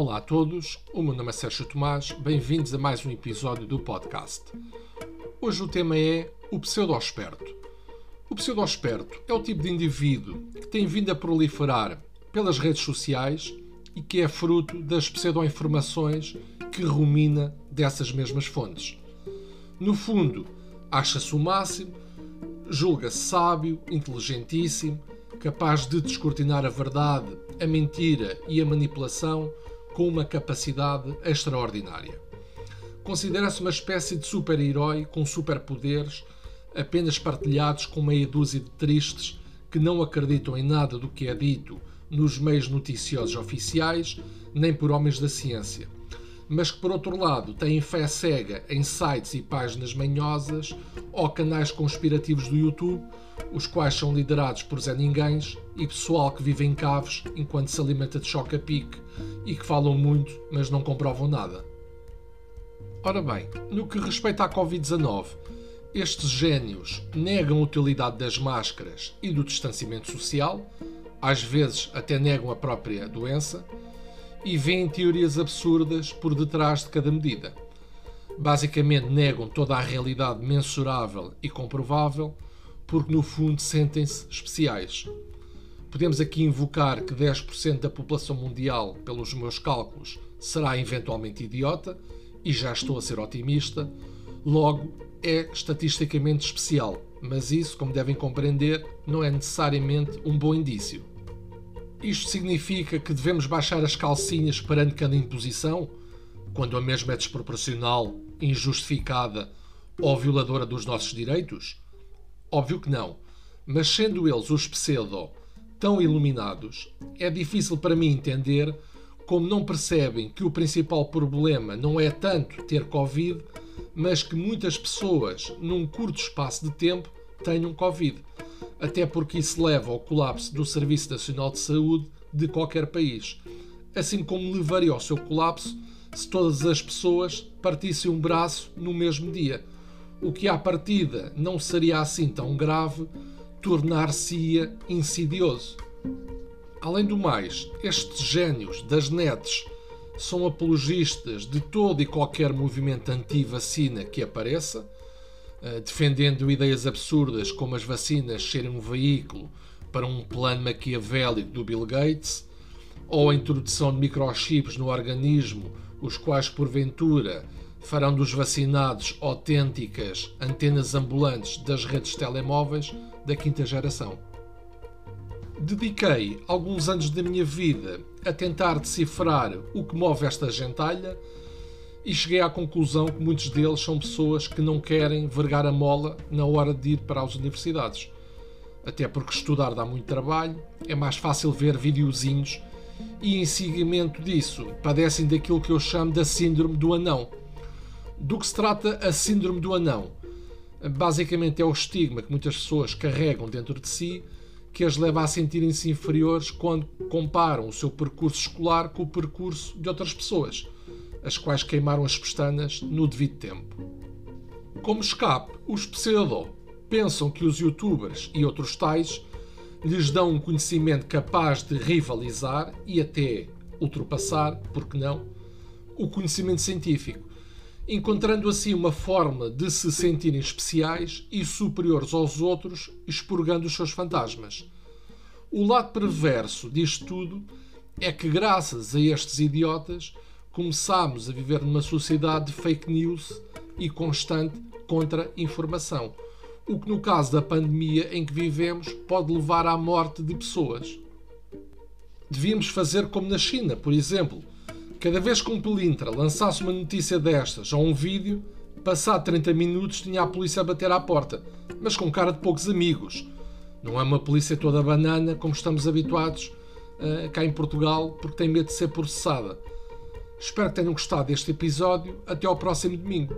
Olá a todos, o meu nome é Sérgio Tomás, bem-vindos a mais um episódio do podcast. Hoje o tema é o pseudo-esperto. O pseudo-esperto é o tipo de indivíduo que tem vindo a proliferar pelas redes sociais e que é fruto das pseudo-informações que rumina dessas mesmas fontes. No fundo, acha-se o máximo, julga-se sábio, inteligentíssimo, capaz de descortinar a verdade, a mentira e a manipulação com uma capacidade extraordinária. Considera-se uma espécie de super-herói com superpoderes apenas partilhados com meia dúzia de tristes que não acreditam em nada do que é dito nos meios noticiosos oficiais nem por homens da ciência, mas que por outro lado têm fé cega em sites e páginas manhosas ou canais conspirativos do YouTube os quais são liderados por Zé Ninguéns e pessoal que vive em caves enquanto se alimenta de choque a pique e que falam muito, mas não comprovam nada. Ora bem, no que respeita à Covid-19, estes gênios negam a utilidade das máscaras e do distanciamento social, às vezes até negam a própria doença, e veem teorias absurdas por detrás de cada medida. Basicamente negam toda a realidade mensurável e comprovável porque no fundo sentem-se especiais. Podemos aqui invocar que 10% da população mundial, pelos meus cálculos, será eventualmente idiota, e já estou a ser otimista, logo é estatisticamente especial, mas isso, como devem compreender, não é necessariamente um bom indício. Isto significa que devemos baixar as calcinhas perante cada imposição, quando a mesma é desproporcional, injustificada ou violadora dos nossos direitos? Óbvio que não. Mas sendo eles os pseudo tão iluminados, é difícil para mim entender como não percebem que o principal problema não é tanto ter Covid, mas que muitas pessoas, num curto espaço de tempo, tenham Covid. Até porque isso leva ao colapso do Serviço Nacional de Saúde de qualquer país. Assim como levaria ao seu colapso se todas as pessoas partissem um braço no mesmo dia o que à partida não seria assim tão grave, tornar-se-ia insidioso. Além do mais, estes gênios das nets são apologistas de todo e qualquer movimento anti-vacina que apareça, eh, defendendo ideias absurdas como as vacinas serem um veículo para um plano maquiavélico do Bill Gates, ou a introdução de microchips no organismo, os quais porventura farão dos vacinados autênticas antenas ambulantes das redes telemóveis da quinta geração. Dediquei alguns anos da minha vida a tentar decifrar o que move esta gentalha e cheguei à conclusão que muitos deles são pessoas que não querem vergar a mola na hora de ir para as universidades. Até porque estudar dá muito trabalho, é mais fácil ver videozinhos e, em seguimento disso, padecem daquilo que eu chamo da síndrome do anão do que se trata a síndrome do anão? Basicamente é o estigma que muitas pessoas carregam dentro de si que as leva a sentirem-se inferiores quando comparam o seu percurso escolar com o percurso de outras pessoas, as quais queimaram as pestanas no devido tempo. Como escape, os pseudo pensam que os youtubers e outros tais lhes dão um conhecimento capaz de rivalizar e até ultrapassar, por que não, o conhecimento científico encontrando assim uma forma de se sentirem especiais e superiores aos outros, expurgando os seus fantasmas. O lado perverso disto tudo é que, graças a estes idiotas, começamos a viver numa sociedade de fake news e constante contra-informação, o que, no caso da pandemia em que vivemos, pode levar à morte de pessoas. Devíamos fazer como na China, por exemplo Cada vez que um pelintra lançasse uma notícia destas ou um vídeo, passado 30 minutos tinha a polícia a bater à porta, mas com cara de poucos amigos. Não é uma polícia toda banana como estamos habituados uh, cá em Portugal, porque tem medo de ser processada. Espero que tenham gostado deste episódio. Até ao próximo domingo.